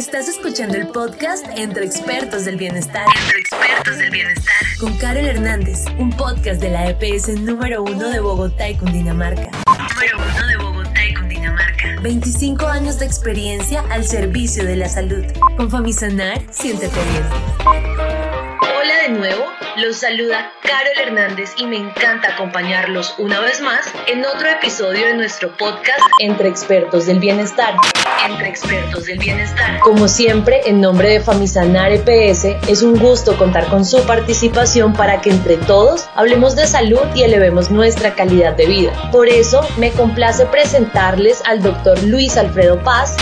Estás escuchando el podcast Entre Expertos del Bienestar. Entre Expertos del Bienestar. Con Carol Hernández, un podcast de la EPS número uno de Bogotá y Cundinamarca. Número uno de Bogotá y Cundinamarca. 25 años de experiencia al servicio de la salud. Con Famisanar, siéntete bien. Hola de nuevo, los saluda Carol Hernández y me encanta acompañarlos una vez más en otro episodio de nuestro podcast Entre Expertos del Bienestar. Entre Expertos del Bienestar. Como siempre, en nombre de Famisanar EPS, es un gusto contar con su participación para que entre todos hablemos de salud y elevemos nuestra calidad de vida. Por eso, me complace presentarles al doctor Luis Alfredo Paz,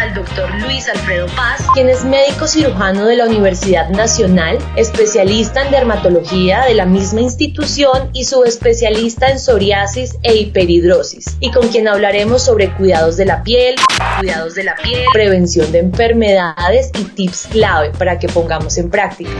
al doctor Luis Alfredo Paz, quien es médico cirujano de la Universidad Nacional, especialista en dermatología de la misma institución y subespecialista en psoriasis e hiperhidrosis, y con quien hablaremos sobre cuidados de la piel, cuidados de la piel, prevención de enfermedades y tips clave para que pongamos en práctica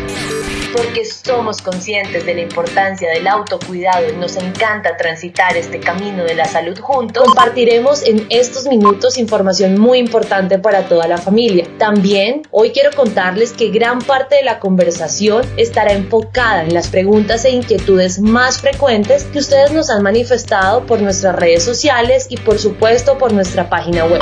porque somos conscientes de la importancia del autocuidado y nos encanta transitar este camino de la salud juntos, compartiremos en estos minutos información muy importante para toda la familia. También hoy quiero contarles que gran parte de la conversación estará enfocada en las preguntas e inquietudes más frecuentes que ustedes nos han manifestado por nuestras redes sociales y por supuesto por nuestra página web.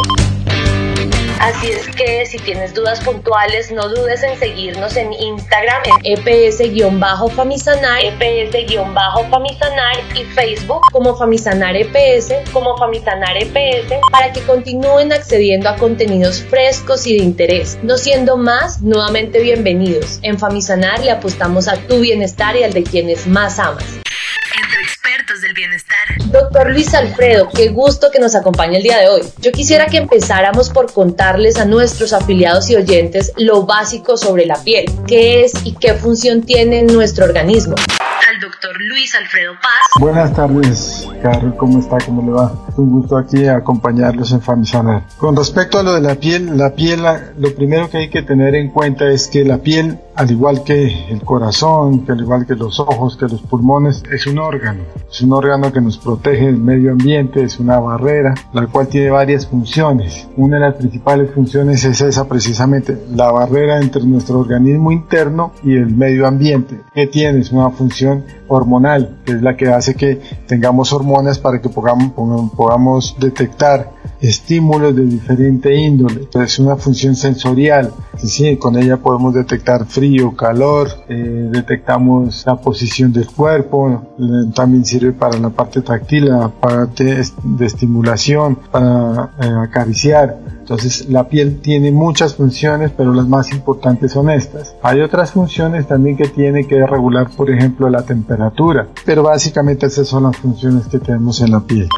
Así es que si tienes dudas puntuales, no dudes en seguirnos en Instagram en EPS-Famisanar, EPS-Famisanar y Facebook como Famisanar EPS, como Famisanar EPS, para que continúen accediendo a contenidos frescos y de interés. No siendo más, nuevamente bienvenidos. En Famisanar le apostamos a tu bienestar y al de quienes más amas del bienestar. Doctor Luis Alfredo, qué gusto que nos acompañe el día de hoy. Yo quisiera que empezáramos por contarles a nuestros afiliados y oyentes lo básico sobre la piel, qué es y qué función tiene en nuestro organismo al doctor Luis Alfredo Paz. Buenas tardes, Carlos, ¿cómo está? ¿Cómo le va? Es un gusto aquí acompañarlos en Famisanar. Con respecto a lo de la piel, la piel, lo primero que hay que tener en cuenta es que la piel, al igual que el corazón, que al igual que los ojos, que los pulmones, es un órgano. Es un órgano que nos protege del medio ambiente, es una barrera, la cual tiene varias funciones. Una de las principales funciones es esa precisamente, la barrera entre nuestro organismo interno y el medio ambiente. ¿Qué tiene? Una función hormonal, que es la que hace que tengamos hormonas para que podamos detectar estímulos de diferente índole. Es una función sensorial. Sí, con ella podemos detectar frío, calor, eh, detectamos la posición del cuerpo, eh, también sirve para la parte táctil, la parte de estimulación, para eh, acariciar. Entonces la piel tiene muchas funciones, pero las más importantes son estas. Hay otras funciones también que tiene que regular, por ejemplo, la temperatura, pero básicamente esas son las funciones que tenemos en la piel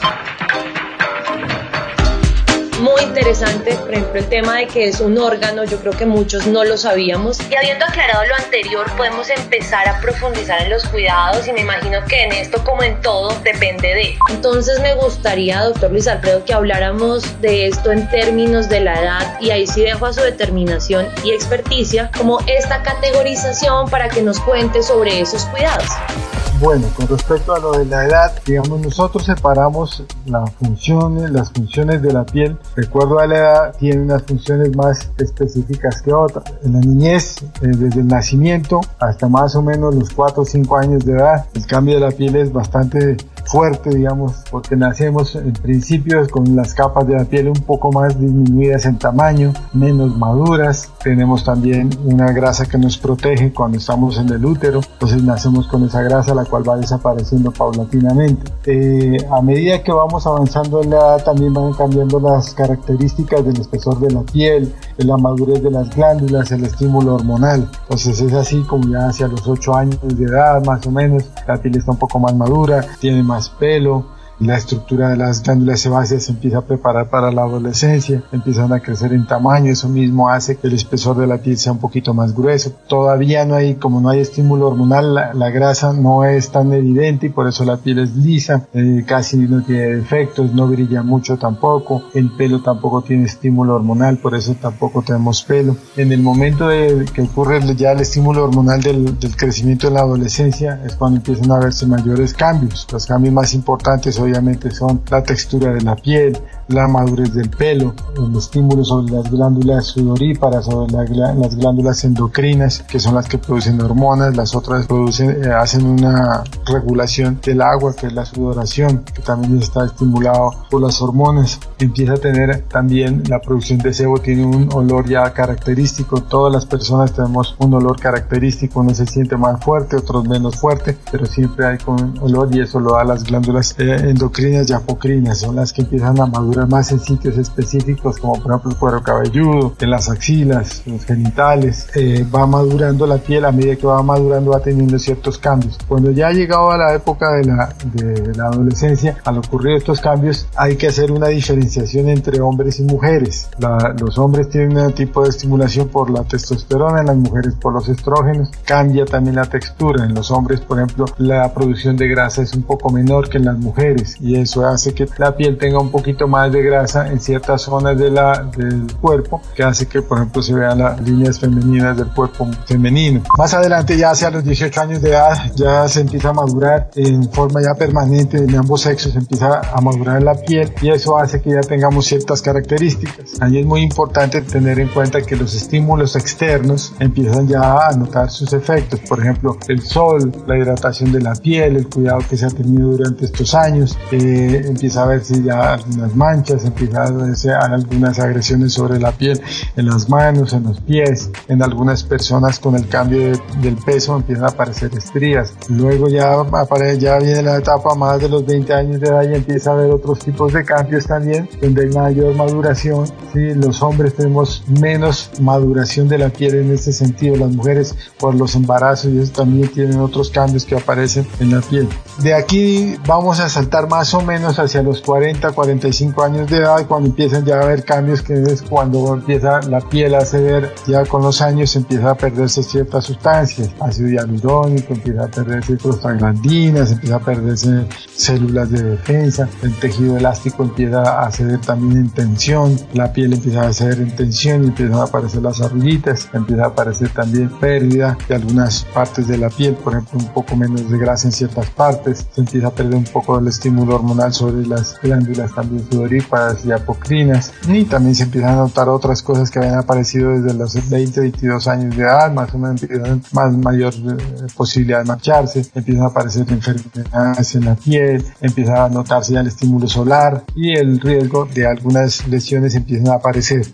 interesante, por ejemplo, el tema de que es un órgano, yo creo que muchos no lo sabíamos. Y habiendo aclarado lo anterior, podemos empezar a profundizar en los cuidados y me imagino que en esto, como en todo, depende de. Entonces me gustaría, doctor Luis Alfredo, que habláramos de esto en términos de la edad y ahí sí dejo a su determinación y experticia como esta categorización para que nos cuente sobre esos cuidados. Bueno, con respecto a lo de la edad, digamos, nosotros separamos las funciones, las funciones de la piel, de acuerdo a la edad, tiene unas funciones más específicas que otras. En la niñez, eh, desde el nacimiento hasta más o menos los 4 o 5 años de edad, el cambio de la piel es bastante fuerte, digamos, porque nacemos en principio con las capas de la piel un poco más disminuidas en tamaño, menos maduras. Tenemos también una grasa que nos protege cuando estamos en el útero, entonces nacemos con esa grasa la cual va desapareciendo paulatinamente. Eh, a medida que vamos avanzando en la edad también van cambiando las características del espesor de la piel, la madurez de las glándulas, el estímulo hormonal. Entonces es así como ya hacia los 8 años de edad más o menos, la piel está un poco más madura, tiene más pelo, la estructura de las glándulas sebáceas se empieza a preparar para la adolescencia, empiezan a crecer en tamaño, eso mismo hace que el espesor de la piel sea un poquito más grueso. Todavía no hay, como no hay estímulo hormonal, la, grasa no es tan evidente y por eso la piel es lisa, eh, casi no tiene defectos, no brilla mucho tampoco, el pelo tampoco tiene estímulo hormonal, por eso tampoco tenemos pelo. En el momento de que ocurre ya el estímulo hormonal del, del crecimiento en la adolescencia es cuando empiezan a verse mayores cambios. Los cambios más importantes hoy obviamente son la textura de la piel, la madurez del pelo, el estímulo sobre las glándulas sudoríparas, sobre las glándulas endocrinas, que son las que producen hormonas, las otras producen, eh, hacen una regulación del agua, que es la sudoración, que también está estimulado por las hormonas. Empieza a tener también la producción de sebo, tiene un olor ya característico, todas las personas tenemos un olor característico, uno se siente más fuerte, otros menos fuerte, pero siempre hay con olor y eso lo da las glándulas eh, endocrinas y apocrinas, son las que empiezan a madurar más en sitios específicos como por ejemplo el cuero cabelludo, en las axilas, los genitales, eh, va madurando la piel a medida que va madurando va teniendo ciertos cambios. Cuando ya ha llegado a la época de la, de la adolescencia, al ocurrir estos cambios hay que hacer una diferenciación entre hombres y mujeres. los hombres tienen un tipo de estimulación por la testosterona, en las mujeres por los estrógenos. Cambia también la textura. En los hombres, por ejemplo, la producción de grasa es un poco menor que en las mujeres y eso hace que la piel tenga un poquito más de grasa en ciertas zonas de la, del cuerpo, que hace que, por ejemplo, se vean las líneas femeninas del cuerpo femenino. Más adelante, ya hacia los 18 años de edad, ya se empieza a madurar en forma ya permanente en ambos sexos, empieza a madurar la piel y eso hace que ya tengamos ciertas características. Ahí es muy importante tener en cuenta que los estímulos externos empiezan ya a notar sus efectos, por ejemplo, el sol, la hidratación de la piel, el cuidado que se ha tenido durante estos años, eh, empieza a verse ya algunas manchas, empieza a verse algunas agresiones sobre la piel en las manos, en los pies, en algunas personas con el cambio del peso empiezan a aparecer estrías. Luego ya, aparece, ya viene la etapa más de los 20 años de edad y empieza a haber otros tipos de cambios también, donde hay mayor maduración. ¿sí? Los hombres tenemos menos maduración de la piel en este sentido, las mujeres por los embarazos y eso también tienen otros cambios que aparecen en la piel. De aquí vamos a saltar más o menos hacia los 40, 45 años de edad cuando empiezan ya a haber cambios que es cuando empieza la piel a ceder, ya con los años empieza a perderse ciertas sustancias, ácido hialurónico, empieza a perderse prostaglandinas, empieza a perderse células de defensa, el tejido elástico empieza a ceder también en tensión, la piel empieza a ceder en tensión y empiezan a aparecer las arruguitas, empieza a aparecer también pérdida de algunas partes de la piel, por ejemplo un poco menos de grasa en ciertas partes, se empieza a perder un poco del estímulo hormonal sobre las glándulas también y apocrinas y también se empiezan a notar otras cosas que habían aparecido desde los 20, 22 años de edad, más o menos más mayor eh, posibilidad de marcharse, empiezan a aparecer enfermedades en la piel, empieza a notarse ya el estímulo solar y el riesgo de algunas lesiones empiezan a aparecer.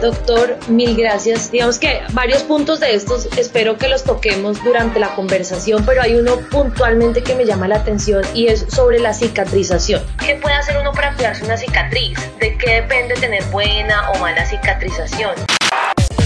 Doctor, mil gracias. Digamos que varios puntos de estos espero que los toquemos durante la conversación, pero hay uno puntualmente que me llama la atención y es sobre la cicatrización. ¿Qué puede hacer uno para cuidarse una cicatriz? ¿De qué depende tener buena o mala cicatrización?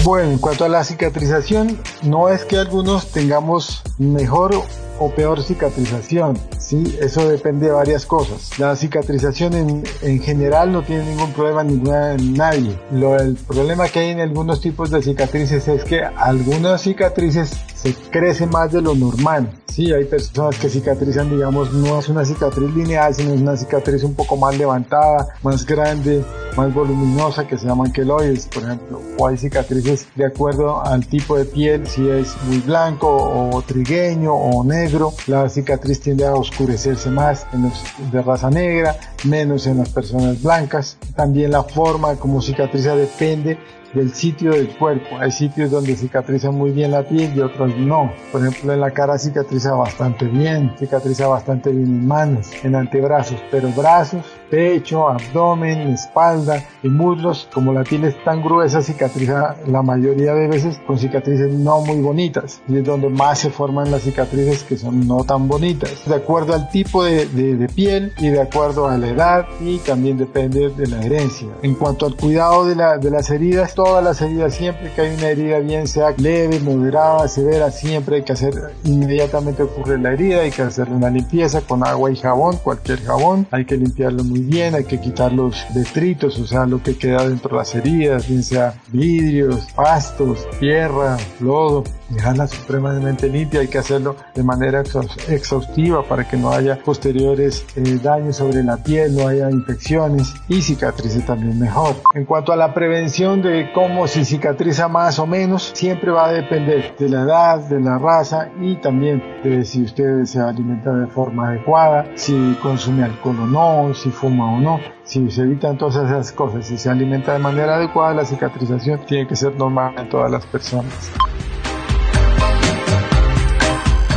Bueno, en cuanto a la cicatrización, no es que algunos tengamos mejor o peor cicatrización. Sí, eso depende de varias cosas. La cicatrización en, en general no tiene ningún problema ninguna en nadie. Lo, el problema que hay en algunos tipos de cicatrices es que algunas cicatrices se crecen más de lo normal. Sí, hay personas que cicatrizan, digamos, no es una cicatriz lineal, sino es una cicatriz un poco más levantada, más grande, más voluminosa, que se llaman queloides, por ejemplo. O hay cicatrices de acuerdo al tipo de piel, si es muy blanco o trigueño o negro, la cicatriz tiende a oscurecerse más en los de raza negra, menos en las personas blancas. También la forma como cicatriza depende del sitio del cuerpo. Hay sitios donde cicatriza muy bien la piel y otros no. Por ejemplo, en la cara cicatriza bastante bien, cicatriza bastante bien en manos, en antebrazos, pero brazos, pecho, abdomen, espalda y muslos, como la piel es tan gruesa, cicatriza la mayoría de veces con cicatrices no muy bonitas. Y es donde más se forman las cicatrices que son no tan bonitas. De acuerdo al tipo de, de piel y de acuerdo a la edad y también depende de la herencia. En cuanto al cuidado de, la, de las heridas, todas las heridas, siempre que hay una herida, bien sea leve, moderada, severa, siempre hay que hacer, inmediatamente ocurre la herida, hay que hacerle una limpieza con agua y jabón, cualquier jabón, hay que limpiarlo muy bien, hay que quitar los detritos, o sea, lo que queda dentro de las heridas, bien sea vidrios, pastos, tierra, lodo, dejarla supremamente limpia, hay que hacerlo de manera exhaustiva para que no haya posteriores eh, daños sobre la piel, no haya infecciones y cicatrice también mejor. En cuanto a la prevención de cómo si cicatriza más o menos, siempre va a depender de la edad, de la raza y también de si usted se alimenta de forma adecuada, si consume alcohol o no, si fuma o no. Si se evitan todas esas cosas, si se alimenta de manera adecuada, la cicatrización tiene que ser normal en todas las personas.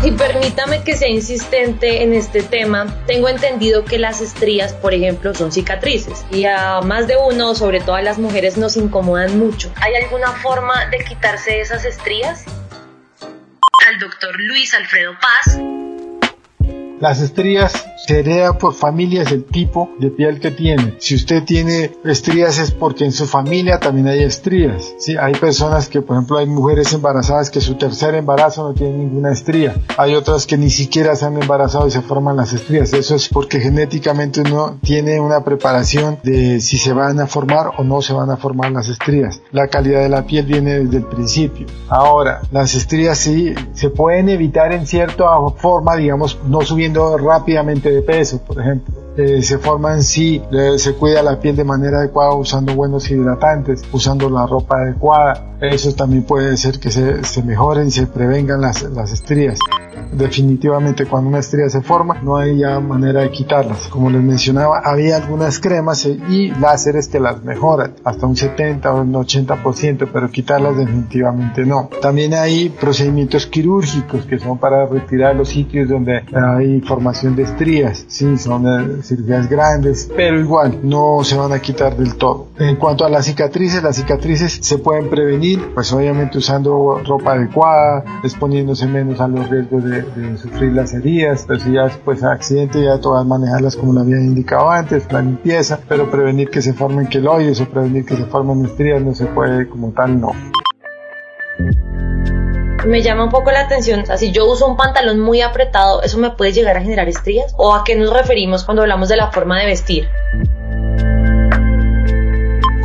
Y permítame que sea insistente en este tema. Tengo entendido que las estrías, por ejemplo, son cicatrices y a más de uno, sobre todo a las mujeres, nos incomodan mucho. ¿Hay alguna forma de quitarse esas estrías? Al doctor Luis Alfredo Paz. Las estrías se hereda por familias el tipo de piel que tiene. Si usted tiene estrías es porque en su familia también hay estrías. ¿sí? Hay personas que, por ejemplo, hay mujeres embarazadas que su tercer embarazo no tiene ninguna estría. Hay otras que ni siquiera se han embarazado y se forman las estrías. Eso es porque genéticamente uno tiene una preparación de si se van a formar o no se van a formar las estrías. La calidad de la piel viene desde el principio. Ahora, las estrías sí se pueden evitar en cierta forma, digamos, no subiendo rápidamente de peso, por ejemplo. Eh, se forma en sí, se cuida la piel de manera adecuada usando buenos hidratantes, usando la ropa adecuada. Eso también puede ser que se, se mejoren y se prevengan las, las estrías. Definitivamente cuando una estría se forma no hay ya manera de quitarlas. Como les mencionaba, había algunas cremas y láseres que las mejoran hasta un 70 o un 80%, pero quitarlas definitivamente no. También hay procedimientos quirúrgicos que son para retirar los sitios donde hay formación de estrías. Sí, son eh, cirugías grandes, pero igual no se van a quitar del todo. En cuanto a las cicatrices, las cicatrices se pueden prevenir, pues obviamente usando ropa adecuada, exponiéndose menos a los riesgos de, sufrir las heridas, pero si ya después accidente ya todas manejarlas como lo había indicado antes, la limpieza, pero prevenir que se formen queloides o prevenir que se formen estrías no se puede como tal, no me llama un poco la atención, o sea, si yo uso un pantalón muy apretado, ¿eso me puede llegar a generar estrías? ¿O a qué nos referimos cuando hablamos de la forma de vestir?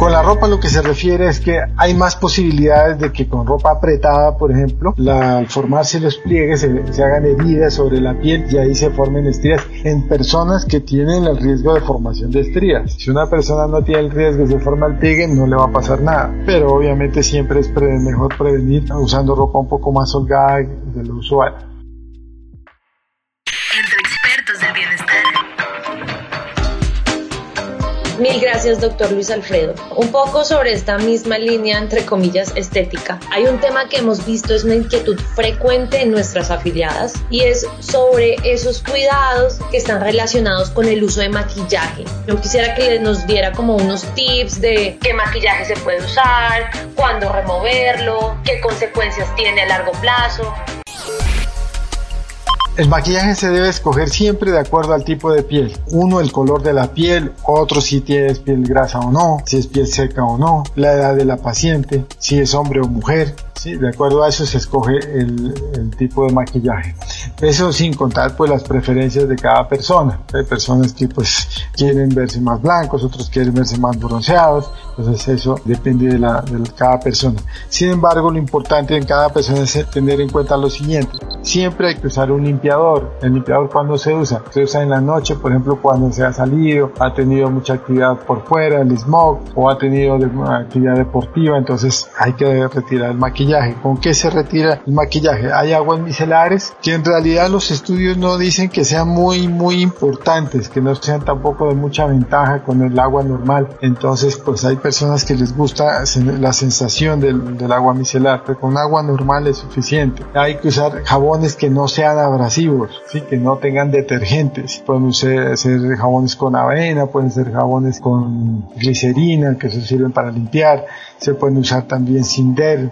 Con la ropa lo que se refiere es que hay más posibilidades de que con ropa apretada, por ejemplo, la, al formarse los pliegues se, hagan heridas sobre la piel y ahí se formen estrías en personas que tienen el riesgo de formación de estrías. Si una persona no tiene el riesgo de formar el pliegue, no le va a pasar nada. Pero obviamente siempre es mejor prevenir usando ropa un poco más holgada de lo usual. Mil gracias, doctor Luis Alfredo. Un poco sobre esta misma línea, entre comillas, estética. Hay un tema que hemos visto, es una inquietud frecuente en nuestras afiliadas y es sobre esos cuidados que están relacionados con el uso de maquillaje. Yo quisiera que nos diera como unos tips de qué maquillaje se puede usar, cuándo removerlo, qué consecuencias tiene a largo plazo. El maquillaje se debe escoger siempre de acuerdo al tipo de piel. Uno, el color de la piel, otro si tienes piel grasa o no, si es piel seca o no, la edad de la paciente, si es hombre o mujer. Sí, de acuerdo a eso se escoge el, tipo de maquillaje. Eso sin contar pues las preferencias de cada persona. Hay personas que pues quieren verse más blancos, otros quieren verse más bronceados. Entonces eso depende de, la, de cada persona. Sin embargo, lo importante en cada persona es tener en cuenta lo siguiente. Siempre hay que usar un limpiador. El limpiador cuando se usa, se usa en la noche, por ejemplo, cuando se ha salido, ha tenido mucha actividad por fuera, el smog, o ha tenido actividad deportiva, entonces hay que retirar el maquillaje. ¿Con qué se retira el maquillaje? Hay aguas micelares que en realidad los estudios no dicen que sean muy, muy importantes, que no sean tampoco de mucha ventaja con el agua normal. Entonces, pues hay personas que les gusta la sensación del, agua micelar, pero con agua normal es suficiente. Hay que usar jabones que no sean abrasivos, ¿sí? que no tengan detergentes. Pueden ser, jabones con avena, pueden ser jabones con glicerina, que se sirven para limpiar. Se pueden usar también Cinder.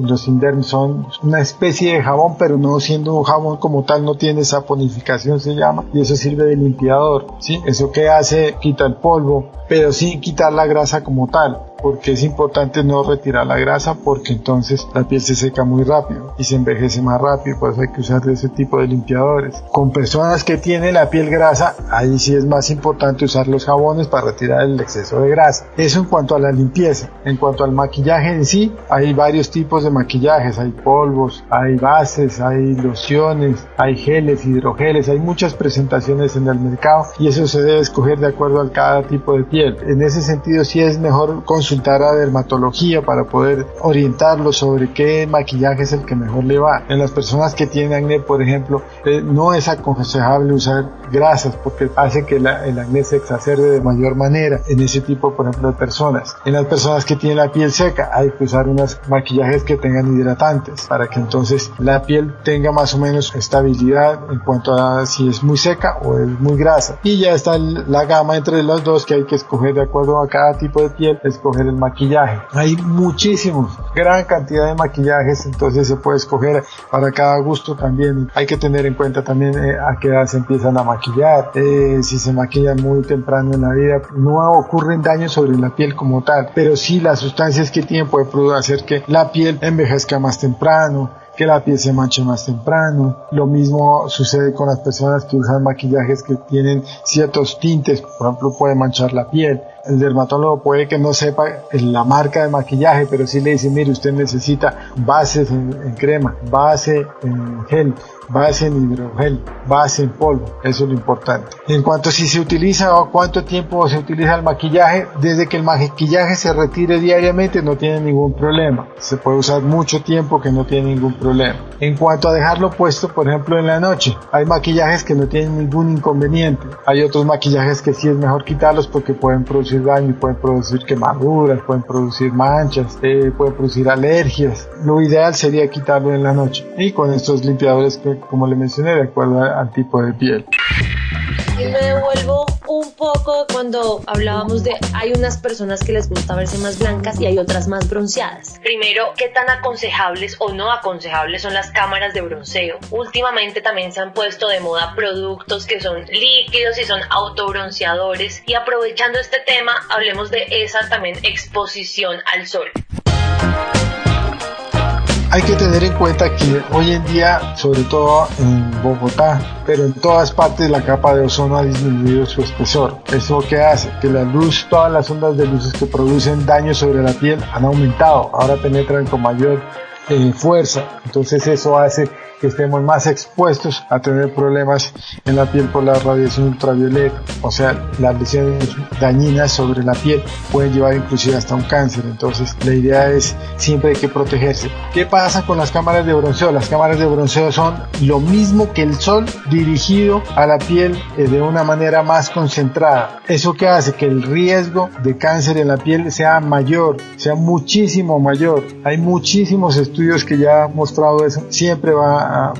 Los Cinder son una especie de jabón, pero no siendo un jabón como tal, no tiene esa ponificación, se llama, y eso sirve de limpiador. ¿sí? Eso que hace, quita el polvo, pero sin quitar la grasa como tal. Porque es importante no retirar la grasa porque entonces la piel se seca muy rápido y se envejece más rápido, por eso hay que usar ese tipo de limpiadores. Con personas que tienen la piel grasa, ahí sí es más importante usar los jabones para retirar el exceso de grasa. Eso en cuanto a la limpieza. En cuanto al maquillaje en sí, hay varios tipos de maquillajes, hay polvos, hay bases, hay lociones, hay geles, hidrogeles, hay muchas presentaciones en el mercado y eso se debe escoger de acuerdo a cada tipo de piel. En ese sentido sí es mejor consultar a dermatología para poder orientarlo sobre qué maquillaje es el que mejor le va. En las personas que tienen acné, por ejemplo, eh, no es aconsejable usar grasas porque hace que el acné se exacerbe de mayor manera en ese tipo, por ejemplo, de personas. En las personas que tienen la piel seca hay que usar unos maquillajes que tengan hidratantes para que entonces la piel tenga más o menos estabilidad en cuanto a si es muy seca o es muy grasa. Y ya está la gama entre los dos que hay que escoger de acuerdo a cada tipo de piel, escoger el maquillaje. Hay muchísimos, gran cantidad de maquillajes, entonces se puede escoger para cada gusto también. Hay que tener en cuenta también eh, a qué edad se empiezan a maquillar, eh, si se maquillan muy temprano en la vida, no ocurren daños sobre la piel como tal, pero sí las sustancias que tienen pueden hacer que la piel envejezca más temprano, que la piel se manche más temprano. Lo mismo sucede con las personas que usan maquillajes que tienen ciertos tintes, por ejemplo, puede manchar la piel. El dermatólogo puede que no sepa la marca de maquillaje, pero sí le dice, mire, usted necesita bases en crema, base en gel, base en hidrogel, base en polvo, eso es lo importante. En cuanto a si se utiliza o cuánto tiempo se utiliza el maquillaje, desde que el maquillaje se retire diariamente no tiene ningún problema. Se puede usar mucho tiempo que no tiene ningún problema. En cuanto a dejarlo puesto, por ejemplo, en la noche, hay maquillajes que no tienen ningún inconveniente. Hay otros maquillajes que sí es mejor quitarlos porque pueden producir daño, pueden producir quemaduras, pueden producir manchas, eh, pueden producir alergias. Lo ideal sería quitarlo en la noche. Y con estos limpiadores que como le mencioné, de acuerdo al tipo de piel. Poco cuando hablábamos de hay unas personas que les gusta verse más blancas y hay otras más bronceadas. Primero, ¿qué tan aconsejables o no aconsejables son las cámaras de bronceo? Últimamente también se han puesto de moda productos que son líquidos y son autobronceadores y aprovechando este tema hablemos de esa también exposición al sol. Hay que tener en cuenta que hoy en día, sobre todo en Bogotá, pero en todas partes la capa de ozono ha disminuido su espesor. ¿Eso qué hace? Que la luz, todas las ondas de luces que producen daño sobre la piel han aumentado, ahora penetran con mayor eh, fuerza. Entonces eso hace que estemos más expuestos a tener problemas en la piel por la radiación ultravioleta. O sea, las lesiones dañinas sobre la piel pueden llevar inclusive hasta un cáncer. Entonces, la idea es siempre hay que protegerse. ¿Qué pasa con las cámaras de bronceo? Las cámaras de bronceo son lo mismo que el sol dirigido a la piel eh, de una manera más concentrada. ¿Eso que hace? Que el riesgo de cáncer en la piel sea mayor, sea muchísimo mayor. Hay muchísimos estudios que ya han mostrado eso. Siempre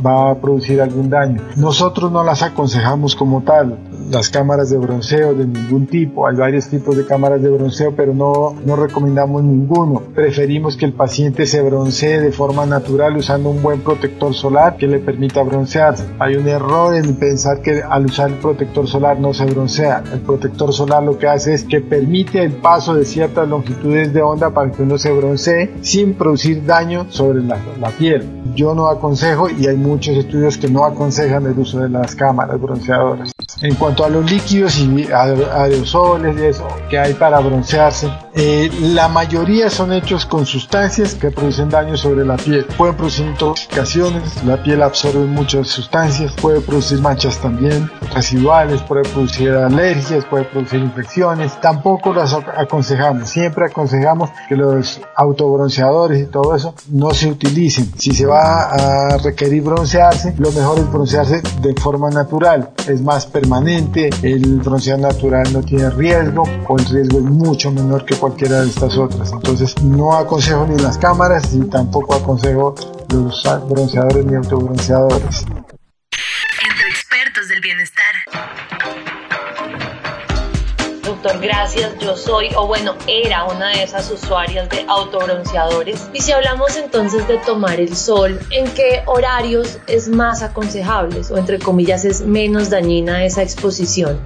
va a producir algún daño. Nosotros no las aconsejamos como tal, las cámaras de bronceo de ningún tipo. Hay varios tipos de cámaras de bronceo, pero no, no recomendamos ninguno. Preferimos que el paciente se broncee de forma natural usando un buen protector solar que le permita broncearse. Hay un error en pensar que al usar el protector solar no se broncea. El protector solar lo que hace es que permite el paso de ciertas longitudes de onda para que uno se broncee sin producir daño sobre la, la piel. Yo no aconsejo y hay muchos estudios que no aconsejan el uso de las cámaras bronceadoras. En cuanto a los líquidos y aerosoles y eso que hay para broncearse, eh, la mayoría son hechos con sustancias que producen daño sobre la piel. Pueden producir intoxicaciones, la piel absorbe muchas sustancias, puede producir manchas también residuales, puede producir alergias, puede producir infecciones. Tampoco las aconsejamos, siempre aconsejamos que los autobronceadores y todo eso no se utilicen. Si se va a requerir broncearse, lo mejor es broncearse de forma natural, es más permanente, el bronceado natural no tiene riesgo o el riesgo es mucho menor que cualquiera de estas otras. Entonces no aconsejo ni las cámaras y tampoco aconsejo los bronceadores ni autobronceadores. Entre expertos del bienestar. Doctor, gracias. Yo soy, o bueno, era una de esas usuarias de autobronceadores. Y si hablamos entonces de tomar el sol, ¿en qué horarios es más aconsejable o entre comillas es menos dañina esa exposición?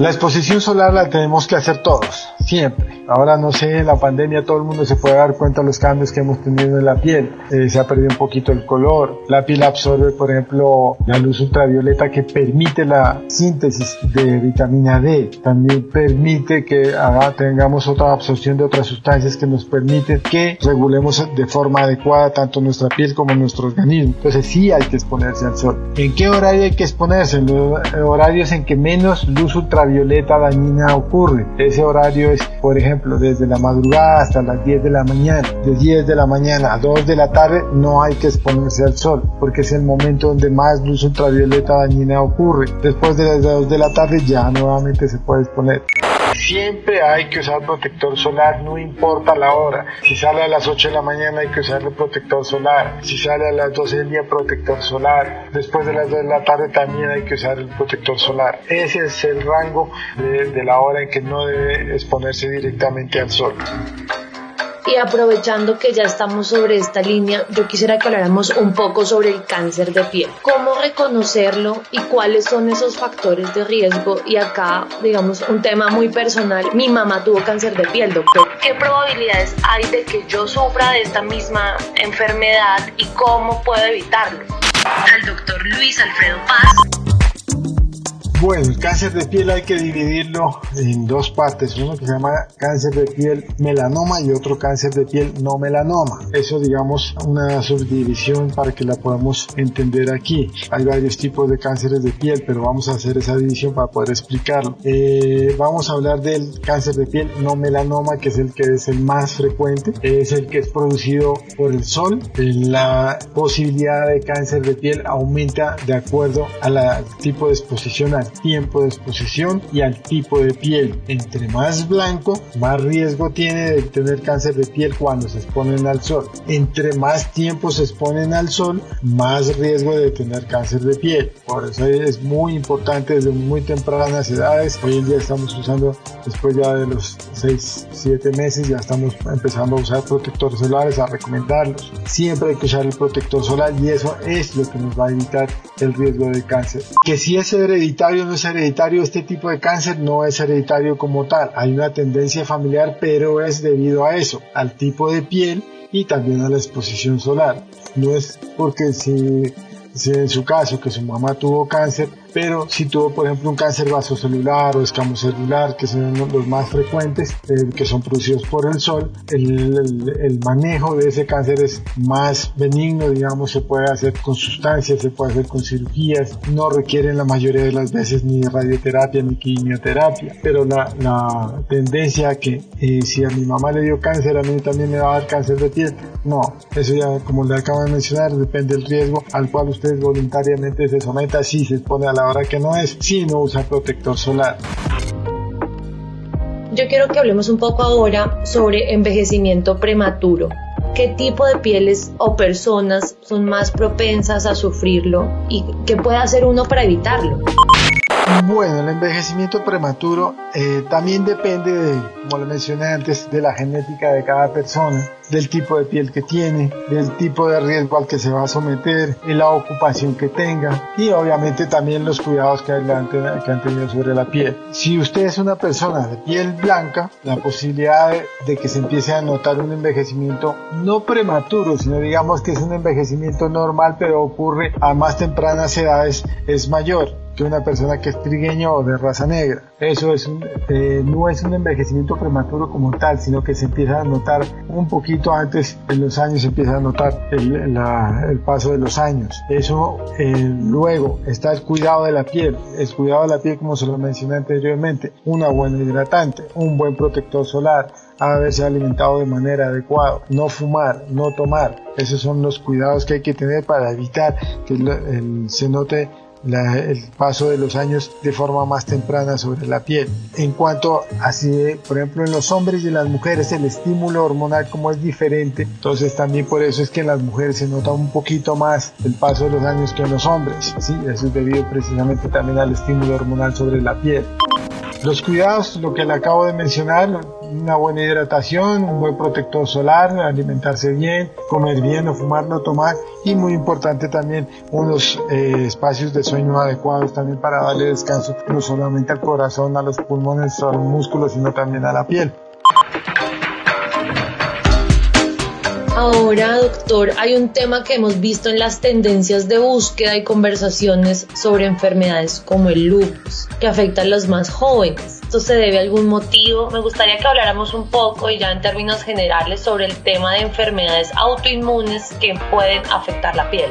La exposición solar la tenemos que hacer todos, siempre. Ahora no sé, la pandemia todo el mundo se puede dar cuenta de los cambios que hemos tenido en la piel. Eh, se ha perdido un poquito el color. La piel absorbe, por ejemplo, la luz ultravioleta que permite la síntesis de vitamina D. También permite que tengamos otra absorción de otras sustancias que nos permiten que regulemos de forma adecuada tanto nuestra piel como nuestro organismo. Entonces sí hay que exponerse al sol. ¿En qué horario hay que exponerse? En los horarios en que menos luz ultravioleta dañina ocurre. Ese horario es, por ejemplo, desde la madrugada hasta las 10 de la mañana. De 10 de la mañana a 2 de la tarde no hay que exponerse al sol porque es el momento donde más luz ultravioleta dañina ocurre. Después de las 2 de la tarde ya nuevamente se puede exponer. Siempre hay que usar protector solar, no importa la hora. Si sale a las 8 de la mañana hay que usar el protector solar. Si sale a las 12 del día, protector solar. Después de las 2 de la tarde también hay que usar el protector solar. Ese es el rango de, de la hora en que no debe exponerse directamente al sol. Y aprovechando que ya estamos sobre esta línea, yo quisiera que habláramos un poco sobre el cáncer de piel. ¿Cómo reconocerlo y cuáles son esos factores de riesgo? Y acá, digamos, un tema muy personal. Mi mamá tuvo cáncer de piel, doctor. ¿Qué probabilidades hay de que yo sufra de esta misma enfermedad y cómo puedo evitarlo? Al doctor Luis Alfredo Paz bueno, cáncer de piel hay que dividirlo en dos partes, uno que se llama cáncer de piel melanoma y otro cáncer de piel no melanoma. Eso digamos una subdivisión para que la podamos entender aquí. Hay varios tipos de cánceres de piel, pero vamos a hacer esa división para poder explicarlo. Eh, vamos a hablar del cáncer de piel no melanoma, que es el que es el más frecuente, es el que es producido por el sol. La posibilidad de cáncer de piel aumenta de acuerdo al tipo de exposición al tiempo de exposición y al tipo de piel. Entre más blanco, más riesgo tiene de tener cáncer de piel cuando se exponen al sol. Entre más tiempo se exponen al sol, más riesgo de tener cáncer de piel. Por eso es muy importante desde muy tempranas edades. Hoy en día estamos usando, después ya de los 6, 7 meses, ya estamos empezando a usar protectores solares, a recomendarlos. Siempre hay que usar el protector solar y eso es lo que nos va a evitar el riesgo de cáncer. Que si es hereditario no es hereditario, este tipo de cáncer no es hereditario como tal. Hay una tendencia familiar, pero es debido a eso, al tipo de piel y también a la exposición solar. No es porque si, en su caso que su mamá tuvo cáncer, pero si tuvo, por ejemplo, un cáncer vasocelular o escamocelular, que son los más frecuentes, eh, que son producidos por el sol, el, el, manejo de ese cáncer es más benigno, digamos, se puede hacer con sustancias, se puede hacer con cirugías, no requieren la mayoría de las veces ni radioterapia ni quimioterapia, pero la, la tendencia que eh, si a mi mamá le dio cáncer, a mí también me va a dar cáncer de piel, no, eso ya, como le acabo de mencionar, depende del riesgo al cual usted voluntariamente se someta, si se pone a la hora que no es si no usa protector solar. Yo quiero que hablemos un poco ahora sobre envejecimiento prematuro. ¿Qué tipo de pieles o personas son más propensas a sufrirlo y qué puede hacer uno para evitarlo? Bueno, el envejecimiento prematuro eh, también depende, de, como lo mencioné antes, de la genética de cada persona, del tipo de piel que tiene, del tipo de riesgo al que se va a someter, y la ocupación que tenga y obviamente también los cuidados que, que han tenido sobre la piel. Si usted es una persona de piel blanca, la posibilidad de, que se empiece a notar un envejecimiento no prematuro, sino digamos que es un envejecimiento normal, pero ocurre a más tempranas edades, es mayor que una persona que es trigueño o de raza negra. Eso es eh, no es un envejecimiento prematuro como tal, sino que se empieza a notar un poquito antes en los años, empieza a notar el, el paso de los años. Eso eh, luego está el cuidado de la piel, el cuidado de la piel como se lo mencioné anteriormente, una buena hidratante, un buen protector solar, haberse alimentado de manera adecuada, no fumar, no tomar. Esos son los cuidados que hay que tener para evitar que se note el paso de los años de forma más temprana sobre la piel. En cuanto así, por ejemplo, en los hombres y en las mujeres el estímulo hormonal como es diferente, entonces también por eso es que en las mujeres se nota un poquito más el paso de los años que en los hombres. Sí, eso es debido precisamente también al estímulo hormonal sobre la piel. Los cuidados, lo que le acabo de mencionar, una buena hidratación, un buen protector solar, alimentarse bien, comer bien, no fumar, no tomar y muy importante también unos eh, espacios de sueño adecuados también para darle descanso no solamente al corazón, a los pulmones, a los músculos, sino también a la piel. Ahora, doctor, hay un tema que hemos visto en las tendencias de búsqueda y conversaciones sobre enfermedades como el lupus, que afectan a los más jóvenes. ¿Esto se debe a algún motivo? Me gustaría que habláramos un poco y ya en términos generales sobre el tema de enfermedades autoinmunes que pueden afectar la piel.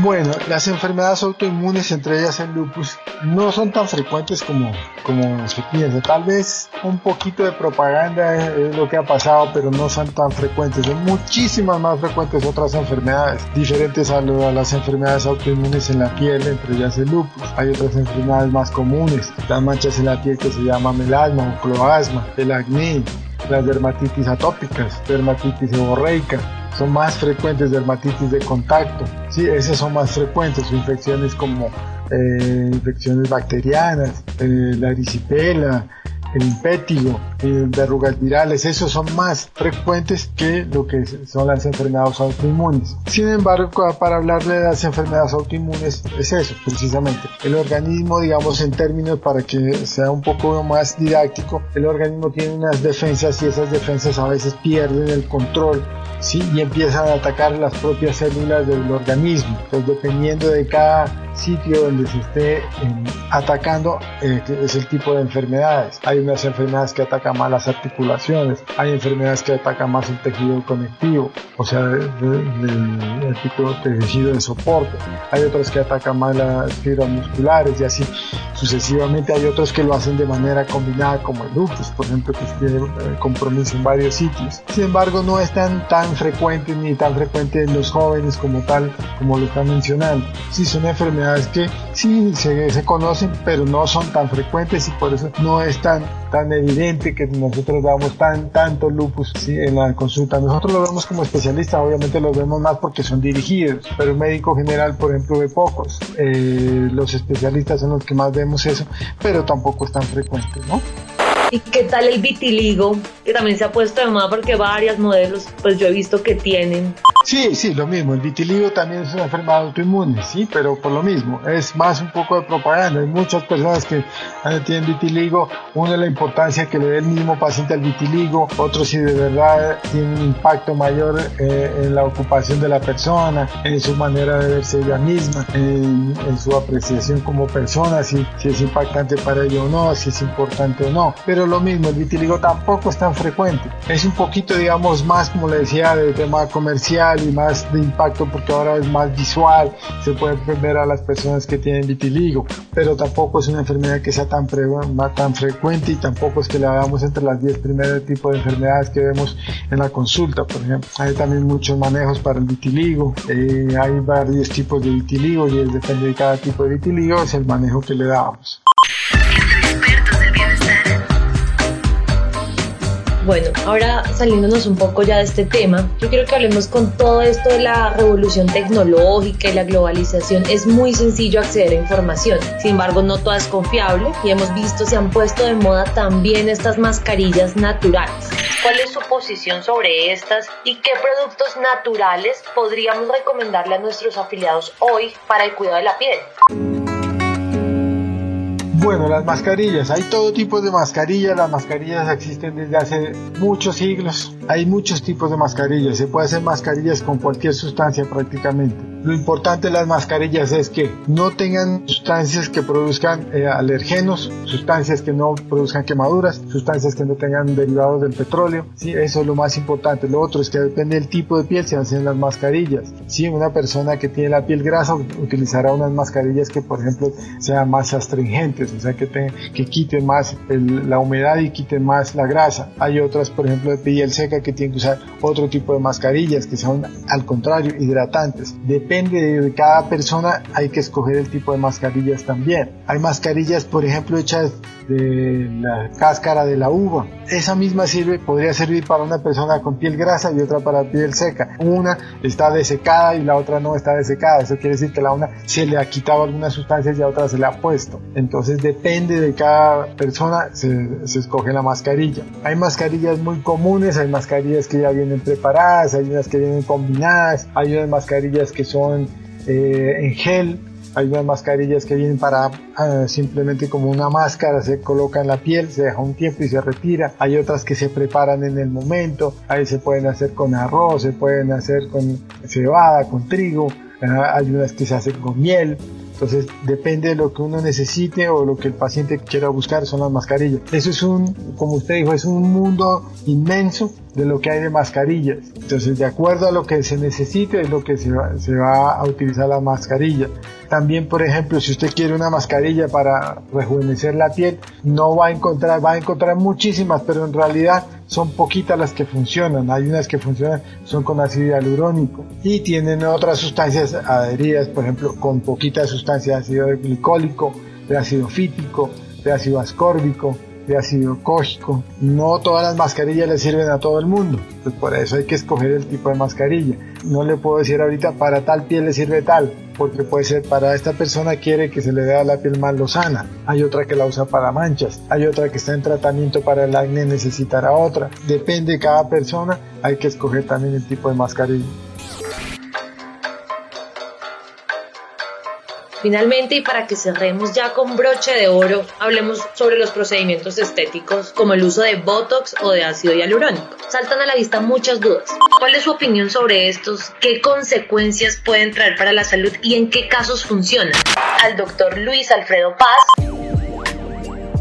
Bueno, las enfermedades autoinmunes, entre ellas el lupus, no son tan frecuentes como, como se piensa. Tal vez un poquito de propaganda es, lo que ha pasado, pero no son tan frecuentes. Son muchísimas más frecuentes otras enfermedades, diferentes a, las enfermedades autoinmunes en la piel, entre ellas el lupus. Hay otras enfermedades más comunes, las manchas en la piel que se llama melasma o cloasma, el acné, las dermatitis atópicas, dermatitis seborreica son más frecuentes dermatitis de contacto, sí, esas son más frecuentes, infecciones como eh, infecciones bacterianas, eh, la erisipela, el impétigo, verrugas virales, esos son más frecuentes que lo que son las enfermedades autoinmunes. Sin embargo, para hablarle de las enfermedades autoinmunes es eso, precisamente. El organismo, digamos en términos para que sea un poco más didáctico, el organismo tiene unas defensas y esas defensas a veces pierden el control ¿sí? y empiezan a atacar las propias células del organismo. Entonces, dependiendo de cada sitio donde se esté em, atacando, eh, es el tipo de enfermedades. Hay unas enfermedades que atacan más las articulaciones, hay enfermedades que atacan más el tejido conectivo, o sea, el tipo de tejido de soporte. Hay otras que atacan más las fibras musculares y así sucesivamente. Hay otros que lo hacen de manera combinada, como el lupus, por ejemplo, que tiene eh, compromiso en varios sitios. Sin embargo, no es tan, tan frecuente ni tan frecuente en los jóvenes como tal, como lo están mencionando. Sí, son enfermedades que sí se, se conocen, pero no son tan frecuentes y por eso no es tan, tan evidente que nosotros damos tan, tanto lupus en la consulta. Nosotros lo vemos como especialistas, obviamente lo vemos más porque son dirigidos, pero el médico general, por ejemplo, ve pocos. Eh, los especialistas son los que más vemos eso, pero tampoco es tan frecuente, ¿no? ¿Y qué tal el vitiligo? Que también se ha puesto de moda porque varios modelos, pues yo he visto que tienen. Sí, sí, lo mismo. El vitiligo también es una enfermedad autoinmune, sí, pero por lo mismo. Es más un poco de propaganda. Hay muchas personas que tienen vitiligo. Uno es la importancia que le dé el mismo paciente al vitiligo. Otro si de verdad tiene un impacto mayor eh, en la ocupación de la persona, en su manera de verse ella misma, en, su apreciación como persona, si, si es impactante para ella o no, si es importante o no. Pero lo mismo, el vitiligo tampoco es tan frecuente. Es un poquito, digamos, más, como le decía, de tema comercial y más de impacto porque ahora es más visual, se puede ver a las personas que tienen vitiligo, pero tampoco es una enfermedad que sea tan, tan frecuente y tampoco es que la veamos entre las 10 primeros tipos de enfermedades que vemos en la consulta, por ejemplo. Hay también muchos manejos para el vitiligo, eh, hay varios tipos de vitiligo y depende de cada tipo de vitiligo es el manejo que le damos. Bueno, ahora saliéndonos un poco ya de este tema, yo quiero que hablemos con todo esto de la revolución tecnológica y la globalización. Es muy sencillo acceder a información, sin embargo no toda es confiable y hemos visto se han puesto de moda también estas mascarillas naturales. ¿Cuál es su posición sobre estas y qué productos naturales podríamos recomendarle a nuestros afiliados hoy para el cuidado de la piel? Bueno, las mascarillas, hay todo tipo de mascarillas, las mascarillas existen desde hace muchos siglos, hay muchos tipos de mascarillas, se puede hacer mascarillas con cualquier sustancia prácticamente. Lo importante de las mascarillas es que no tengan sustancias que produzcan eh, alergenos, sustancias que no produzcan quemaduras, sustancias que no tengan derivados del petróleo. ¿sí? Eso es lo más importante. Lo otro es que depende del tipo de piel se hacen las mascarillas. ¿sí? Una persona que tiene la piel grasa utilizará unas mascarillas que, por ejemplo, sean más astringentes, o sea, que, quiten más la humedad y quiten más la grasa. Hay otras, por ejemplo, de piel seca que tienen que usar otro tipo de mascarillas que son, al contrario, hidratantes. De depende de cada persona, hay que escoger el tipo de mascarillas también. Hay mascarillas, por ejemplo, hechas de la cáscara de la uva. Esa misma sirve, podría servir para una persona con piel grasa y otra para piel seca. Una está desecada y la otra no está desecada. Eso quiere decir que la una se le ha quitado algunas sustancias y a otra se le ha puesto. Entonces depende de cada persona, se, se, escoge la mascarilla. Hay mascarillas muy comunes, hay mascarillas que ya vienen preparadas, hay unas que vienen combinadas, hay unas mascarillas que son eh, en gel, hay unas mascarillas que vienen para ah, simplemente como una máscara, se coloca en la piel, se deja un tiempo y se retira. Hay otras que se preparan en el momento, ahí se pueden hacer con arroz, se pueden hacer con cebada, con trigo, ah, hay unas que se hacen con miel. Entonces depende de lo que uno necesite o lo que el paciente quiera buscar son las mascarillas. Eso es un, como usted dijo, es un mundo inmenso de lo que hay de mascarillas. Entonces de acuerdo a lo que se necesite es lo que se va, a utilizar la mascarilla. También, por ejemplo, si usted quiere una mascarilla para rejuvenecer la piel, no va a encontrar, va a encontrar muchísimas, pero en realidad son poquitas las que funcionan. Hay unas que funcionan, son con ácido hialurónico y tienen otras sustancias adheridas, por ejemplo, con poquita sustancia de ácido glicólico, de ácido fítico, de ácido ascórbico, de ácido cógico. No todas las mascarillas le sirven a todo el mundo, pues por eso hay que escoger el tipo de mascarilla. No le puedo decir ahorita para tal piel le sirve tal, porque puede ser para esta persona quiere que se le vea la piel más lozana, hay otra que la usa para manchas, hay otra que está en tratamiento para el acné necesitará otra. Depende de cada persona, hay que escoger también el tipo de mascarilla. Finalmente, y para que cerremos ya con broche de oro, hablemos sobre los procedimientos estéticos como el uso de Botox o de ácido hialurónico. Saltan a la vista muchas dudas. ¿Cuál es su opinión sobre estos? ¿Qué consecuencias pueden traer para la salud y en qué casos funcionan? Al doctor Luis Alfredo Paz.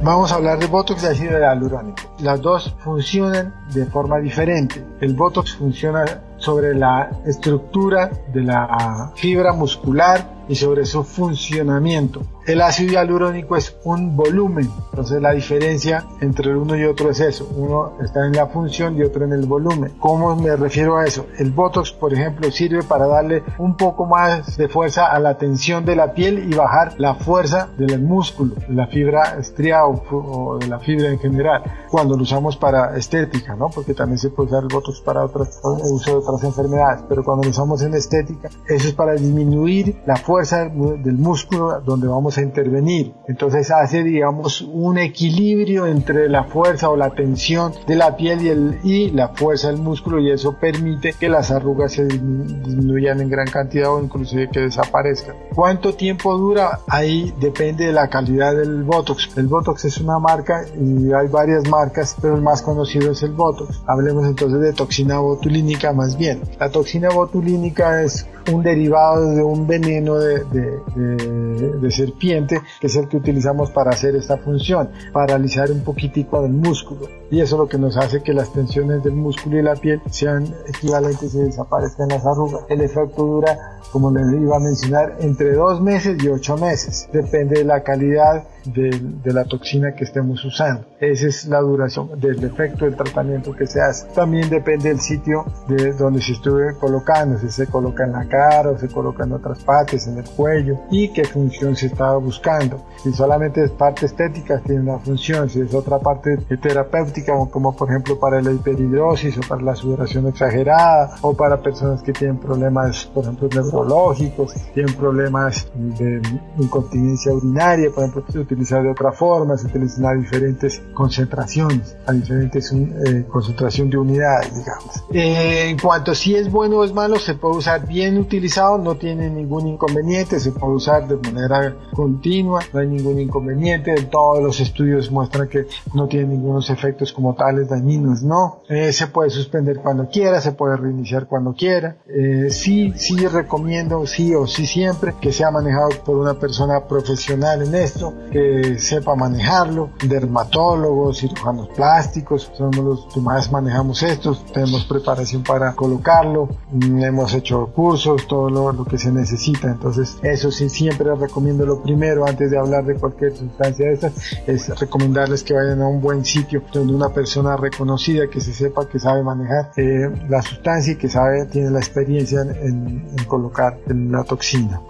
Vamos a hablar de Botox y ácido hialurónico. Las dos funcionan de forma diferente. El Botox funciona sobre la estructura de la fibra muscular y sobre su funcionamiento. El ácido hialurónico es un volumen, entonces la diferencia entre uno y otro es eso, uno está en la función y otro en el volumen. ¿Cómo me refiero a eso? El Botox, por ejemplo, sirve para darle un poco más de fuerza a la tensión de la piel y bajar la fuerza del músculo, la fibra estriada o, de la fibra en general, cuando lo usamos para estética, ¿no? Porque también se puede usar el Botox para otros, uso de otras enfermedades, pero cuando usamos en estética, eso es para disminuir la fuerza del músculo donde vamos intervenir. Entonces hace, digamos, un equilibrio entre la fuerza o la tensión de la piel y, el, y la fuerza del músculo y eso permite que las arrugas se disminuyan en gran cantidad o inclusive que desaparezcan. ¿Cuánto tiempo dura? Ahí depende de la calidad del Botox. El Botox es una marca y hay varias marcas, pero el más conocido es el Botox. Hablemos entonces de toxina botulínica más bien. La toxina botulínica es un derivado de un veneno de, serpiente, que es el que utilizamos para hacer esta función, paralizar un poquitico del músculo. Y eso es lo que nos hace que las tensiones del músculo y la piel sean equivalentes y desaparezcan las arrugas. El efecto dura, como les iba a mencionar, entre dos meses y ocho meses. Depende de la calidad de, la toxina que estemos usando. Esa es la duración del efecto del tratamiento que se hace. También depende del sitio de donde se estuve colocando, si se coloca en la cara o se coloca en otras partes, en el cuello y qué función se estaba buscando. Si solamente es parte estética, tiene una función. Si es otra parte terapéutica, como por ejemplo para la hiperhidrosis o para la sudoración exagerada o para personas que tienen problemas, por ejemplo, neurológicos, tienen problemas de incontinencia urinaria, por ejemplo, se utiliza de otra forma, se utilizan a diferentes concentraciones, a diferentes eh, concentración de unidades, digamos. Eh, en cuanto a si es bueno o es malo, se puede usar bien utilizado, no tiene ningún inconveniente, se puede usar de manera continua, no hay ningún inconveniente, todos los estudios muestran que no tiene ningunos efectos como tales dañinos, no, eh, se puede suspender cuando quiera, se puede reiniciar cuando quiera, eh, sí, sí recomiendo, sí o sí siempre, que sea manejado por una persona profesional en esto, que sepa manejarlo, dermatólogos, cirujanos plásticos, somos los que más manejamos estos, tenemos preparación para colocarlo, mm, hemos hecho cursos, todo lo, lo que se necesita, entonces eso sí siempre recomiendo lo primero antes de hablar de cualquier sustancia de estas, es recomendarles que vayan a un buen sitio donde una persona reconocida que se sepa que sabe manejar eh, la sustancia y que sabe, tiene la experiencia en, en colocar la toxina.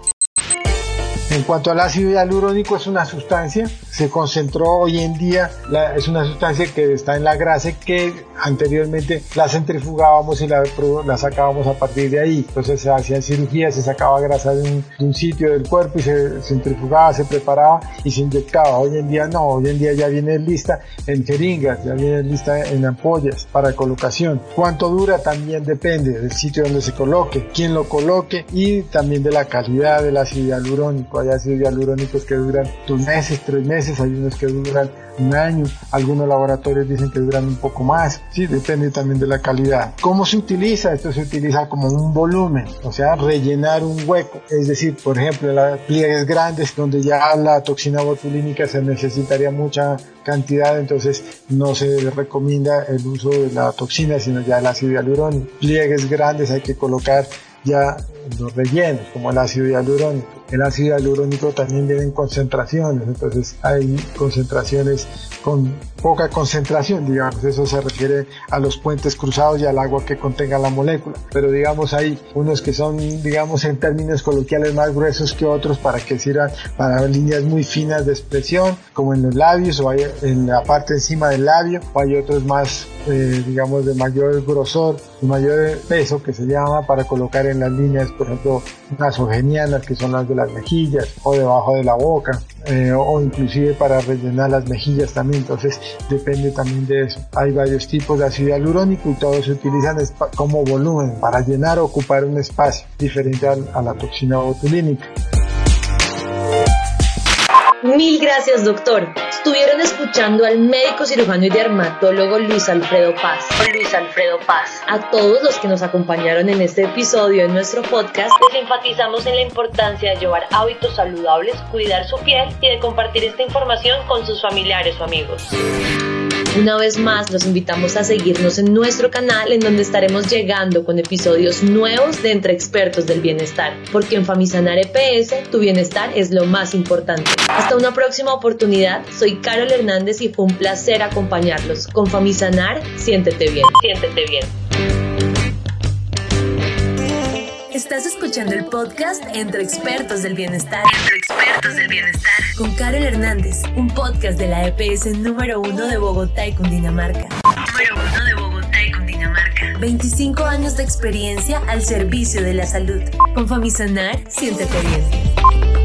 En cuanto al ácido hialurónico, es una sustancia, se concentró hoy en día, es una sustancia que está en la grasa que anteriormente la centrifugábamos y la, la sacábamos a partir de ahí. Entonces se hacían cirugías, se sacaba grasa de un, de un sitio del cuerpo y se centrifugaba, se preparaba y se inyectaba. Hoy en día no, hoy en día ya viene lista en jeringas, ya viene lista en ampollas para colocación. ¿Cuánto dura? También depende del sitio donde se coloque, quién lo coloque y también de la calidad del ácido hialurónico. Hay ácidos hialurónicos que duran dos meses, tres meses, hay unos que duran un año, algunos laboratorios dicen que duran un poco más, sí, depende también de la calidad. ¿Cómo se utiliza? Esto se utiliza como un volumen, o sea, rellenar un hueco, es decir, por ejemplo, las pliegues grandes donde ya la toxina botulínica se necesitaría mucha cantidad, entonces no se recomienda el uso de la toxina, sino ya el ácido hialurónico. Pliegues grandes hay que colocar ya los rellenos, como el ácido hialurónico. El ácido hialurónico también viene en concentraciones, entonces hay concentraciones con poca concentración, digamos, eso se refiere a los puentes cruzados y al agua que contenga la molécula, pero digamos hay unos que son, digamos, en términos coloquiales más gruesos que otros para que sirvan para líneas muy finas de expresión, como en los labios o hay en la parte encima del labio, o hay otros más, eh, digamos, de mayor grosor y mayor peso que se llama para colocar en las líneas, por ejemplo, nasogenianas, que son las de las mejillas o debajo de la boca. Eh, o inclusive para rellenar las mejillas también, entonces depende también de eso. Hay varios tipos de ácido hialurónico y todos se utilizan como volumen para llenar o ocupar un espacio diferente a la toxina botulínica. Mil gracias, doctor. Estuvieron escuchando al médico cirujano y dermatólogo Luis Alfredo Paz. Luis Alfredo Paz. A todos los que nos acompañaron en este episodio de nuestro podcast, les enfatizamos en la importancia de llevar hábitos saludables, cuidar su piel y de compartir esta información con sus familiares o amigos. Una vez más, los invitamos a seguirnos en nuestro canal en donde estaremos llegando con episodios nuevos de Entre Expertos del Bienestar, porque en Famisanar EPS tu bienestar es lo más importante. Hasta una próxima oportunidad, soy Carol Hernández y fue un placer acompañarlos. Con Famisanar, siéntete bien, siéntete bien. Estás escuchando el podcast Entre Expertos del Bienestar. Entre Expertos del Bienestar. Con Carol Hernández, un podcast de la EPS número uno de Bogotá y Cundinamarca. Número uno de Bogotá y Cundinamarca. 25 años de experiencia al servicio de la salud. Con Famisanar, siéntete bien.